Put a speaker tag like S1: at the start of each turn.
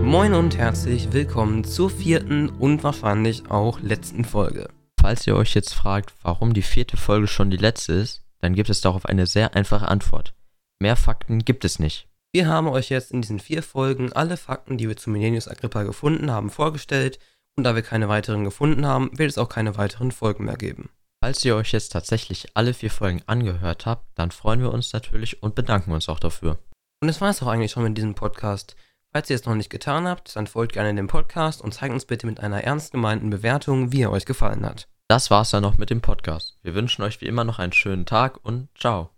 S1: Moin und herzlich willkommen zur vierten und wahrscheinlich auch letzten Folge.
S2: Falls ihr euch jetzt fragt, warum die vierte Folge schon die letzte ist, dann gibt es darauf eine sehr einfache Antwort. Mehr Fakten gibt es nicht.
S1: Wir haben euch jetzt in diesen vier Folgen alle Fakten, die wir zu Millennius Agrippa gefunden haben, vorgestellt und da wir keine weiteren gefunden haben, wird es auch keine weiteren Folgen mehr geben.
S2: Falls ihr euch jetzt tatsächlich alle vier Folgen angehört habt, dann freuen wir uns natürlich und bedanken uns auch dafür.
S1: Und das war es auch eigentlich schon mit diesem Podcast. Falls ihr es noch nicht getan habt, dann folgt gerne dem Podcast und zeigt uns bitte mit einer ernst gemeinten Bewertung, wie er euch gefallen hat.
S2: Das war's dann noch mit dem Podcast. Wir wünschen euch wie immer noch einen schönen Tag und ciao.